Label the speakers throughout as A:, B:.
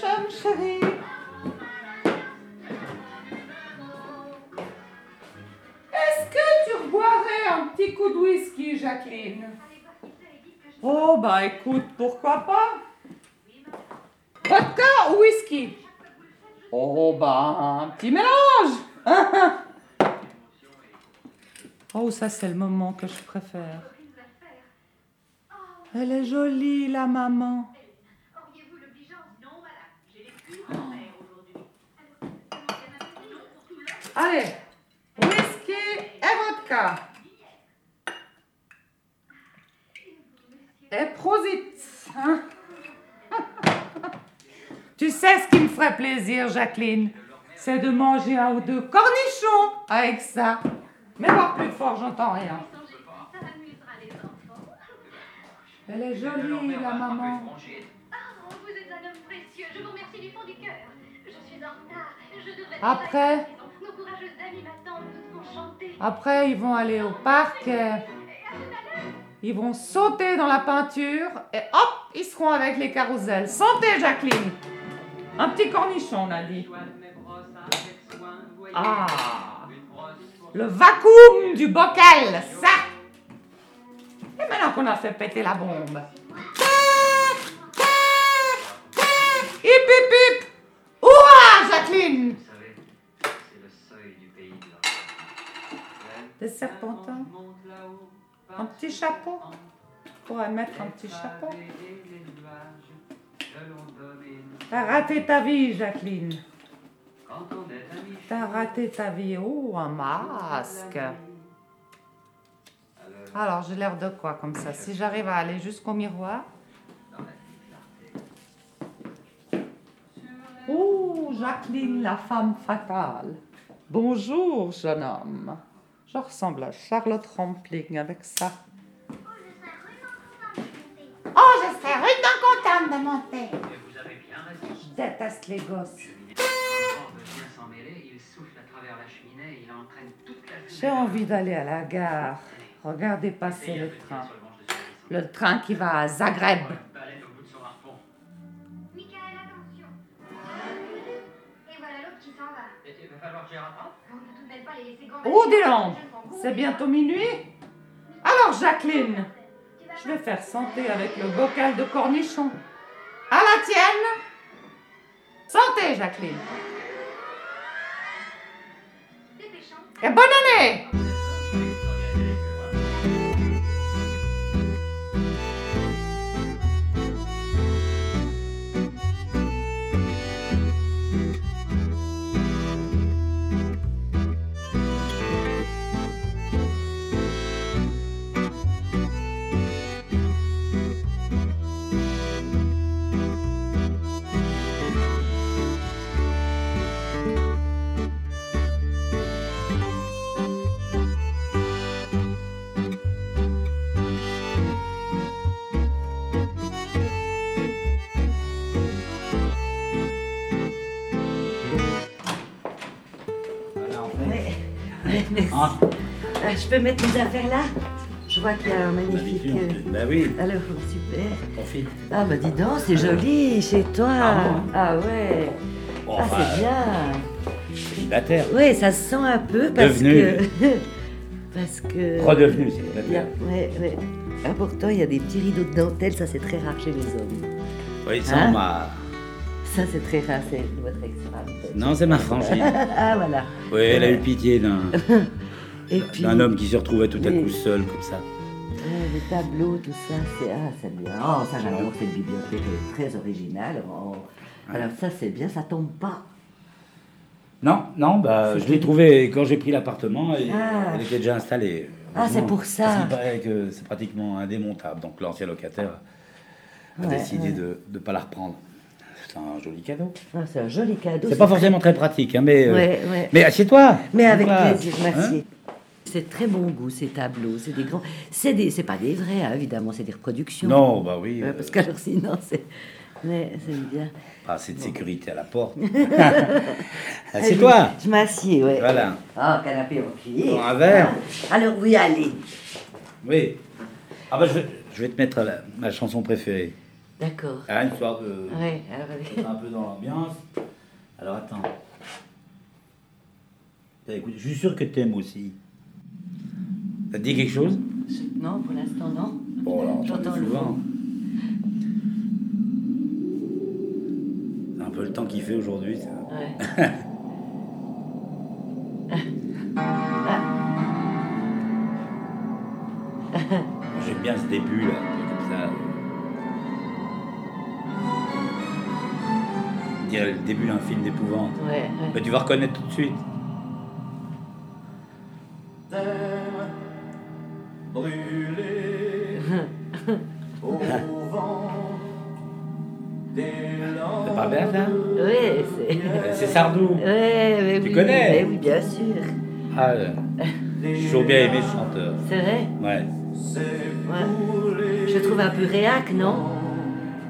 A: chum, chérie. Est-ce que tu boirais un petit coup de whisky, Jacqueline? Oh, bah écoute, pourquoi pas? Vodka ou whisky? Oh, bah un petit mélange Oh, ça c'est le moment que je préfère. Elle est jolie, la maman.
B: Auriez-vous l'obligeance Non, madame. J'ai les plus grands verres aujourd'hui.
A: Allez, whisky et vodka. Et prosit. hein? tu sais ce qui me ferait plaisir, Jacqueline? C'est de manger un ou deux cornichons avec ça. Mais voir plus fort, j'entends rien. Elle est jolie, la maman.
B: Oh, vous êtes un homme précieux. Je vous remercie du fond du cœur. Je suis en retard. Je devrais
A: Après. Après, ils vont aller au parc. Ils vont sauter dans la peinture et hop, ils seront avec les carousels. Santé, Jacqueline Un petit cornichon, on a dit. Ah Le vacuum du bocal, ça Et maintenant qu'on a fait péter la bombe. Hip hip hip Jacqueline
C: Vous savez, c'est le seuil du pays de la
A: Des serpentins Un petit chapeau On pourrait mettre un petit chapeau. T'as raté ta vie, Jacqueline. T'as raté ta vie. Oh, un masque. Alors, j'ai l'air de quoi comme ça? Si j'arrive à aller jusqu'au miroir? Oh, Jacqueline, la femme fatale. Bonjour, jeune homme. Je ressemble à Charlotte Rampling avec ça. Oh, je serais rudement contente de monter.
C: mais vous avez bien raison.
A: Je déteste les gosses. J'ai envie d'aller à la gare. Regardez passer le train. Le train qui va à Zagreb. Oh, dis c'est bientôt minuit. Alors, Jacqueline, je vais faire santé avec le bocal de cornichons. À la tienne. Santé, Jacqueline. Et bonne année.
D: Merci. Euh, je peux mettre mes affaires là? Je vois qu'il y a un magnifique. euh,
E: Bah oui,
D: Alors, super.
E: profite.
D: Ah, bah dis donc, c'est joli chez toi.
E: Ah bon
D: Ah, ouais.
E: Bon,
D: ah,
E: enfin,
D: c'est bien.
E: célibataire.
D: Oui, ça se sent un peu parce
E: Devenu.
D: que. parce que.
E: Redevenu célibataire.
D: Ouais, ouais. Ah, pourtant, il y a des petits rideaux de dentelle, ça c'est très rare chez les hommes.
E: Oui, ça
D: Hein?
E: on m'a.
D: Ça c'est très rare, c'est votre peut-être.
E: Non, c'est ma frangine.
D: ah, voilà.
E: Oui, elle a eu pitié d'un
D: puis.
E: homme qui se retrouvait tout à
D: Oui.
E: coup seul comme ça.
D: Les tableaux, tout ça, c'est ah, c'est bien. Oh, ça j'adore cette bibliothèque, elle est très originale. Oh. Alors ça c'est bien, ça tombe pas.
E: Non, non, bah, je l'ai trouvé quand j'ai pris l'appartement et
D: Ah.
E: elle était déjà installée.
D: Ah, c'est pour ça.
E: Qu'il paraît que c'est pratiquement indémontable. Donc l'ancien locataire a
D: Ouais,
E: décidé
D: ouais.
E: de ne pas la reprendre. C'est un joli cadeau.
D: Ah, c'est un joli cadeau.
E: C'est pas forcément très pratique, hein, mais. euh,
D: Ouais.
E: Mais assieds-toi
D: Mais avec
E: Voilà.
D: plaisir, merci.
E: Hein
D: c'est très bon goût ces tableaux, c'est des grands. C'est des, c'est pas des vrais, hein, évidemment, c'est des reproductions.
E: Non, bah oui. Euh,
D: parce qu'alors sinon c'est. Mais c'est bien.
E: Pas assez de sécurité à la porte. Assieds-toi
D: Je m'assieds, ouais.
E: Voilà.
D: Ah, canapé entier.
E: Bon, un verre.
D: Alors oui, allez.
E: Oui. Ah bah je vais, je vais te mettre la- ma chanson préférée.
D: D'accord.
E: Ah, une histoire de.
D: Ouais, alors
E: d'être un peu dans l'ambiance. Alors attends. Eh, Écoute, je suis sûr que t'aimes aussi. Ça te dit quelque chose?
D: Non, pour l'instant, non.
E: Bon, alors,
D: J'entends
E: souvent.
D: vent.
E: C'est un peu le temps qu'il fait aujourd'hui. ça.
D: Ouais.
E: J'aime bien ce début là, comme ça. On dirait le début d'un film d'épouvante.
D: Ouais, ouais.
E: Mais tu vas reconnaître tout de suite. C'est pas bien ça
D: Ouais, c'est.
E: C'est Sardou.
D: Ouais, mais
E: Tu
D: oui,
E: connais
D: mais Oui, bien sûr.
E: Ah, euh, j'ai toujours bien aimé ce chanteur.
D: C'est vrai
E: Ouais.
D: Ouais. Je le trouve un peu réac, non?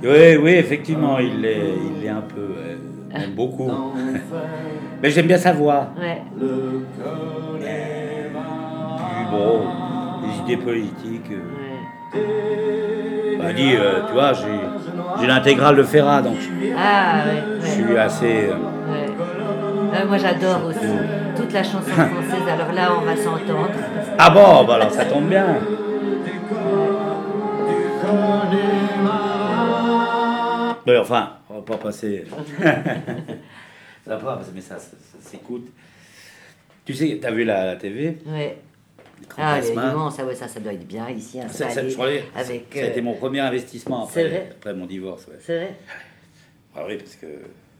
E: Oui, oui, effectivement, il l'est, il l'est un peu. euh, même beaucoup. Mais j'aime bien sa voix.
D: Ouais.
E: Puis bon, les idées politiques. euh,
D: ouais.
E: bah, dit, euh, tu vois, j'ai, j'ai l'intégrale de Ferrat, donc je,
D: Ah, ouais.
E: je
D: ouais.
E: suis assez. euh.
D: Euh, moi j'adore aussi toute la chanson française, alors là on va s'entendre.
E: Ah bon, bah alors ça tombe bien. Mais enfin, on va pas passer. ça va pas, mais ça, ça- ça s'écoute. Tu sais, t'as vu la, la TV
D: Ouais.
E: l'écran
D: Ah,
E: plasma
D: immense, ah ouais, ça, ça doit être bien ici,
E: Ça- ça-
D: installé
E: je croyais-
D: avec...
E: ça a été
D: euh,
E: mon premier investissement après,
D: vrai
E: après mon divorce. Ouais.
D: C'est vrai
E: Ah oui, parce que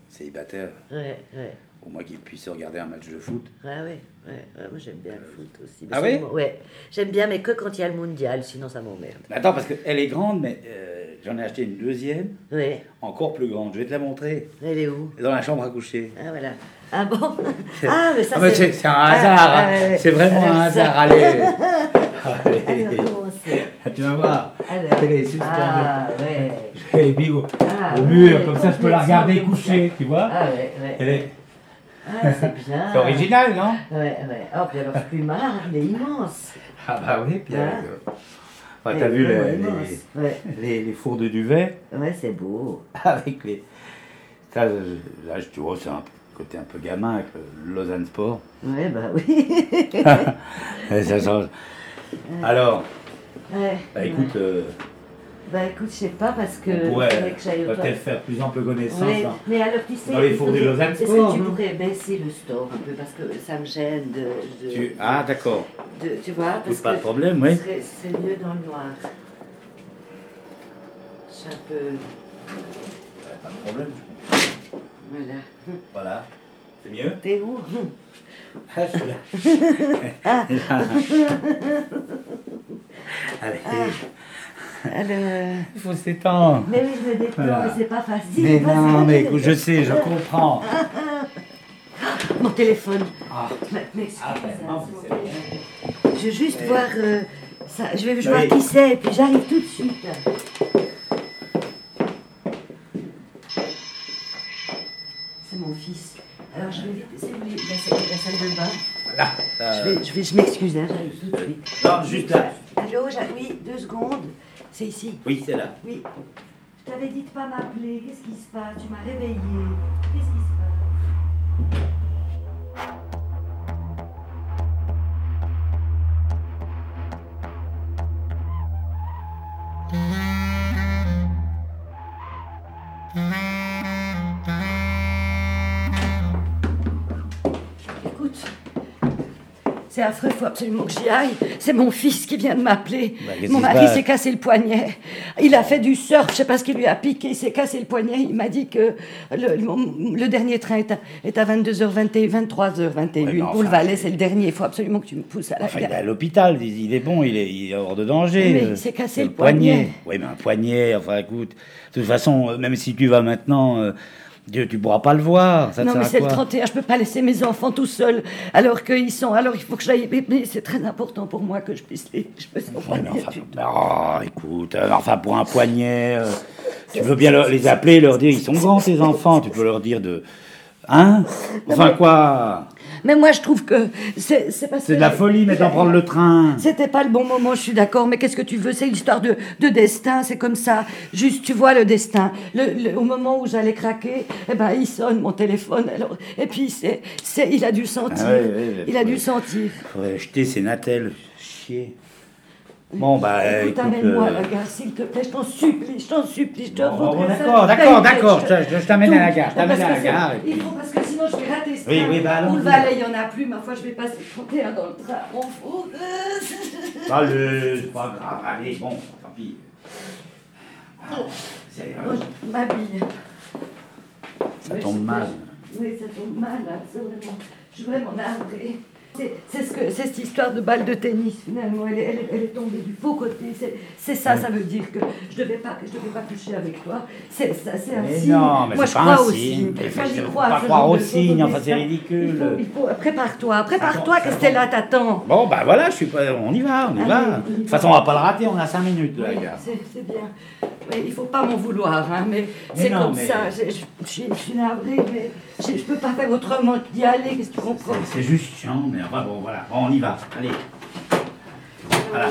E: célibataire,
D: Ouais, ouais.
E: au moins qu'il puisse regarder un match de foot.
D: Ouais, ouais, ouais, ouais, moi j'aime bien le foot aussi.
E: Ah
D: Mais
E: oui?
D: Ouais, j'aime bien, mais que quand il y a le mondial, sinon ça m'emmerde.
E: Attends, parce qu'elle est grande, mais euh, j'en ai acheté une deuxième, encore plus grande. Je vais te la montrer.
D: elle est où?
E: Dans la chambre à coucher.
D: Ah, voilà. Ah bon? Ah, mais ça
E: Ah, c'est c'est un hasard,
D: Ah,
E: hein.
D: ouais,
E: c'est vraiment un
D: ça-
E: hasard. Allez, allez.
D: c'est
E: tu vas voir. Elle est
D: Ah, ouais.
E: Je l'ai mis au,
D: Ah,
E: au mur,
D: ouais,
E: comme ça je peux la regarder couchée, tu vois.
D: Ah, ouais, ouais.
E: Elle est...
D: Ah, c'est bien.
E: C'est original, non?
D: Ouais, ouais. Oh, puis alors, plumard, il est immense.
E: Ah bah oui,
D: Hein
E: euh, enfin, t'as vu les, les,
D: Ouais,
E: les, les fours de duvet
D: ouais c'est beau.
E: avec les... Ça, là, je- tu vois, c'est un côté un peu gamin avec le Lausanne Sport.
D: Ouais, bah oui.
E: Ça change. Alors,
D: Ouais,
E: bah écoute, euh,
D: Bah écoute, je sais pas parce que.
E: on pourrait
D: au
E: peut-être faire plus ample connaissance. Hein.
D: mais alors tu sais.
E: Dans les fours
D: faudrait-
E: Lausanne
D: Est-ce que tu
E: non
D: pourrais baisser le store un peu parce que ça me gêne de. de-
E: Tu... Ah d'accord,
D: de- tu vois parce
E: pas de
D: que
E: problème, oui.
D: c'est- mieux dans le noir. C'est un peu.
E: Pas de problème.
D: Voilà.
E: Voilà, c'est mieux
D: T'es où?
E: Ah, je suis là. Allez,
D: Alors,
E: il faut s'étendre.
D: Mais oui, je me détends,
E: Voilà.
D: mais c'est pas facile.
E: Mais
D: pas
E: non,
D: facile.
E: mais écoute, je sais, je comprends.
D: Mon téléphone.
E: Ah, ah,
D: téléphone. Je vais juste voir euh, ça. Je vais
E: Oui.
D: voir qui c'est, et puis j'arrive tout de suite. C'est mon fils. Alors je vais vite. C'est la, salle- la salle de bain.
E: Voilà.
D: Je,
E: Euh,
D: vais, je, vais, je m'excuse, hein, j'arrive tout de suite.
E: Non, juste là.
D: Allô, oui, deux secondes. C'est ici.
E: Oui, c'est là.
D: Oui. Je t'avais dit de pas m'appeler. Qu'est-ce qui se passe? Tu m'as réveillée. Qu'est-ce qui se passe? C'est affreux, il faut absolument que j'y aille. C'est mon fils qui vient de m'appeler.
E: Bah,
D: mon mari s'est cassé le poignet. Il a fait du surf, je sais pas ce qui lui a piqué, il s'est cassé le poignet. Il m'a dit que le, le- le dernier train est à, est à 22h21, 23h21.
E: Ouais,
D: pour le Valais, c'est le dernier. Il faut absolument que tu me pousses à la
E: Enfin, il est à l'hôpital, il est bon, il est, il est hors de danger.
D: Mais il s'est cassé le poignet.
E: Oui, mais un poignet, enfin écoute, de toute façon, euh, même si tu vas maintenant, euh, tu, tu pourras pas le voir. Ça
D: Non, mais c'est le
E: quoi
D: 31, je peux pas laisser mes enfants tout seuls alors qu'ils sont. Alors il faut que j'aille. mais- c'est très important pour moi que je puisse les. Je peux
E: Ouais, mais enfin, oh, écoute, euh, enfin pour un poignet, euh, tu veux bien leur- les appeler, leur dire, ils sont grands tes enfants, tu peux leur dire de, hein? Enfin quoi?
D: Mais moi, je trouve que c'est c'est parce
E: C'est
D: que
E: de la folie, mais d'en prendre le train.
D: C'était pas le bon moment, je suis d'accord, mais qu'est-ce que tu veux? C'est l'histoire de, de destin, c'est comme ça. Juste, tu vois le destin. Le, le- au moment où j'allais craquer, eh ben, il sonne mon téléphone. Alors, et puis, c'est, c'est, il a dû sentir.
E: Ah ouais, ouais, ouais,
D: il a dû sentir.
E: Faudrait acheter ces natelles. Chier. Bon, bah,
D: Écoute, amène-moi
E: euh,
D: la gare, s'il te plaît, je t'en supplie, je t'en supplie, je te
E: Bon,
D: ça.
E: d'accord, d'accord, d'accord,
D: je-
E: t'amène à la gare, je t'amène à la gare,
D: Il faut, parce que sinon je vais rater ce
E: Oui, oui, bah, allons-y.
D: Pour le Valais, il n'y en a plus, ma foi, je vais passer le 31 dans le train. On fout.
E: Allez, c'est pas grave, allez, bon, tant pis. C'est-
D: Moi, je m'habille.
E: Ça tombe mal.
D: Oui, ça tombe mal, c'est vraiment. Je suis vraiment navrée. C'est ce que, cette histoire de balle de tennis, finalement. Elle est, elle est- elle est tombée du faux côté. C'est- ça, ça veut dire que je ne devais, pas- je devais pas coucher avec toi. C'est un
E: Mais
D: signe.
E: non, mais
D: Moi, je
E: pas
D: crois au
E: signe.
D: signe.
E: Mais
D: Moi,
E: je ne
D: crois
E: pas croire au signe, enfin, c'est ridicule.
D: Prépare-toi, prépare-toi, Christella t'attend.
E: Bon, bah voilà, je suis pas... on y va, on y va. De toute façon, on va pas le rater, on a 5 minutes de la
D: Oui,
E: gare.
D: c'est bien. Oui, il faut pas m'en vouloir, hein, mais,
E: Mais
D: c'est comme
E: mais-
D: ça. Je, je- je suis- je suis navrée, mais je, je peux pas faire autrement d'y aller. Qu'est-ce que tu comprends?
E: C'est- C'est juste chiant, mais enfin bon, voilà. Bon, on y va. Allez. Voilà.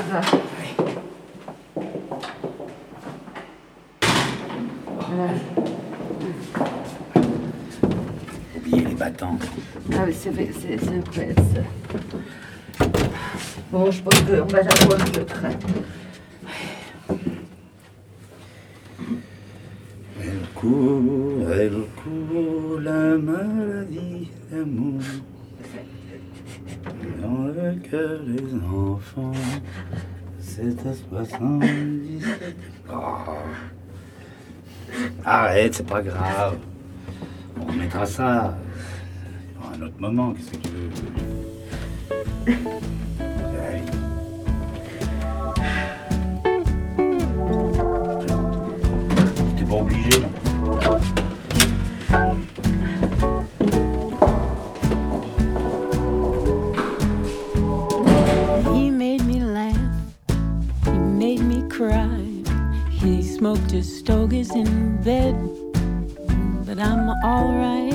D: Voilà.
E: Oubliez les battants.
D: Ah oui, c'est vrai, c'est vrai. ça. Bon, je pense qu'on va l'avoir le train.
E: Elle court, elle court, la maladie d'amour. Dans le cœur des enfants, c'est à 77. Oh. Arrête, c'est pas grave. On remettra ça à un autre moment, qu'est-ce que tu veux?
F: Stogies in bed. But I'm alright.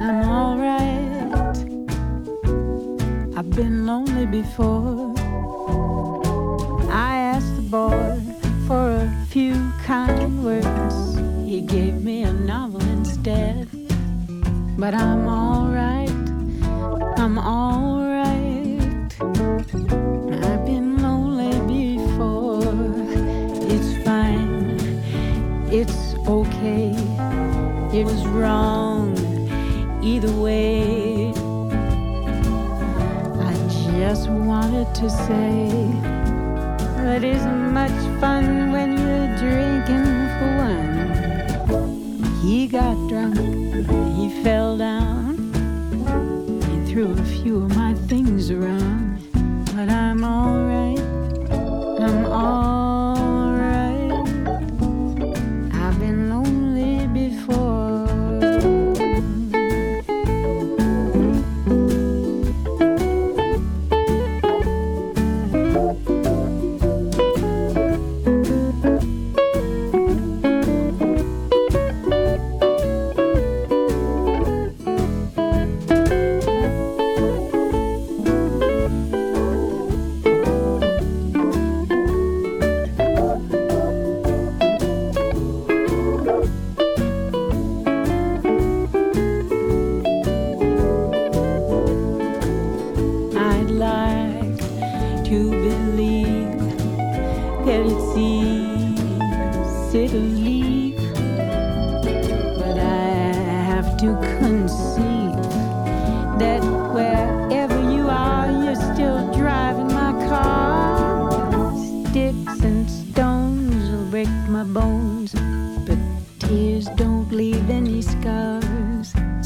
F: I'm alright. I've been lonely before. I asked the boy for a few kind words. He gave me a novel instead. But I'm alright. I'm alright. It was wrong either way. I just wanted to say that isn't much fun when you're drinking for one. He got drunk. He fell down. He threw a few of my things around, but I'm alright. I'm alright.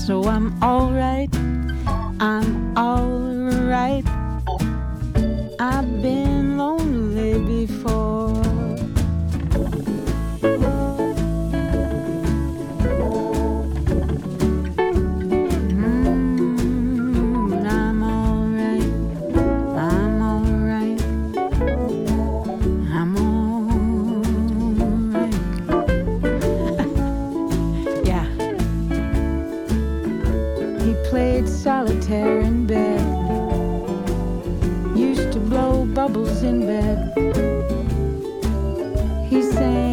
F: So I'm alright. I'm alright. I've played solitaire in bed. Used to blow bubbles in bed. He sang